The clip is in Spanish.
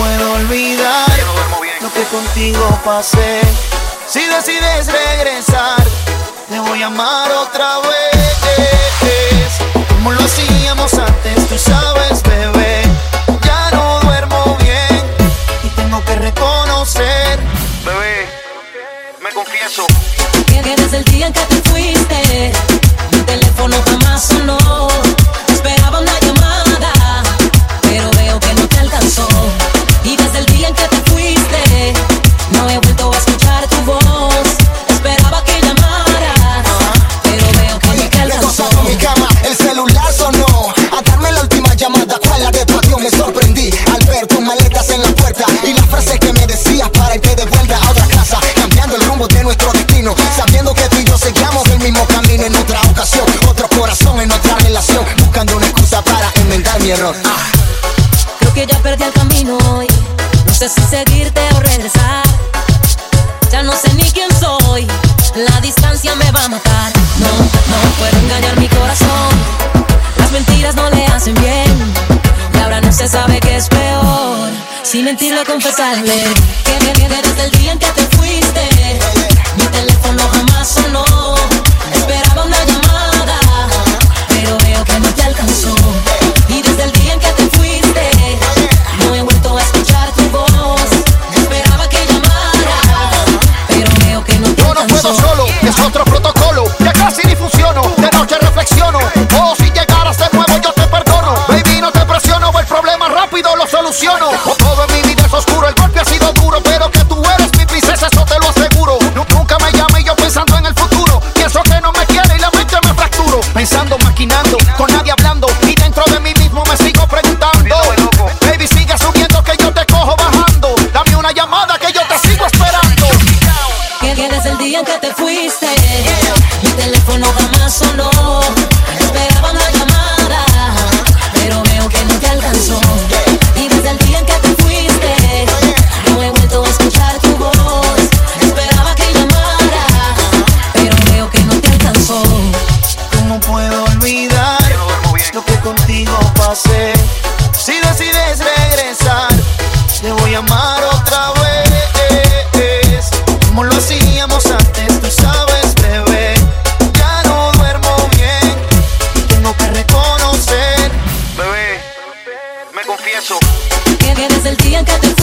No puedo olvidar lo que contigo pasé. Si decides regresar, te voy a amar otra vez, como lo hacíamos antes. Ah. Creo que ya perdí el camino hoy. No sé si seguirte o regresar. Ya no sé ni quién soy. La distancia me va a matar. No, no puedo engañar mi corazón. Las mentiras no le hacen bien. Y ahora no se sabe qué es peor. Si mentirle confesarle. Que, que desde el día en que te fuiste, todo en mi vida es oscuro, el golpe ha sido duro, pero que tú eres mi princesa, eso te lo aseguro. Nu- Nunca me llame yo pensando en el futuro. Pienso que no me quiere y la mente me fracturo. Pensando, maquinando, con nadie hablando. Y dentro de mí mismo me sigo preguntando. Baby, sigue subiendo que yo te cojo bajando. Dame una llamada que yo te sigo esperando. Que, desde el día en que te fuiste, mi teléfono jamás sonó. Voy a amar otra vez. Como lo hacíamos antes, tú sabes, bebé. Ya no duermo bien y tengo que reconocer. Bebé, me confieso. Que, que desde el día en que te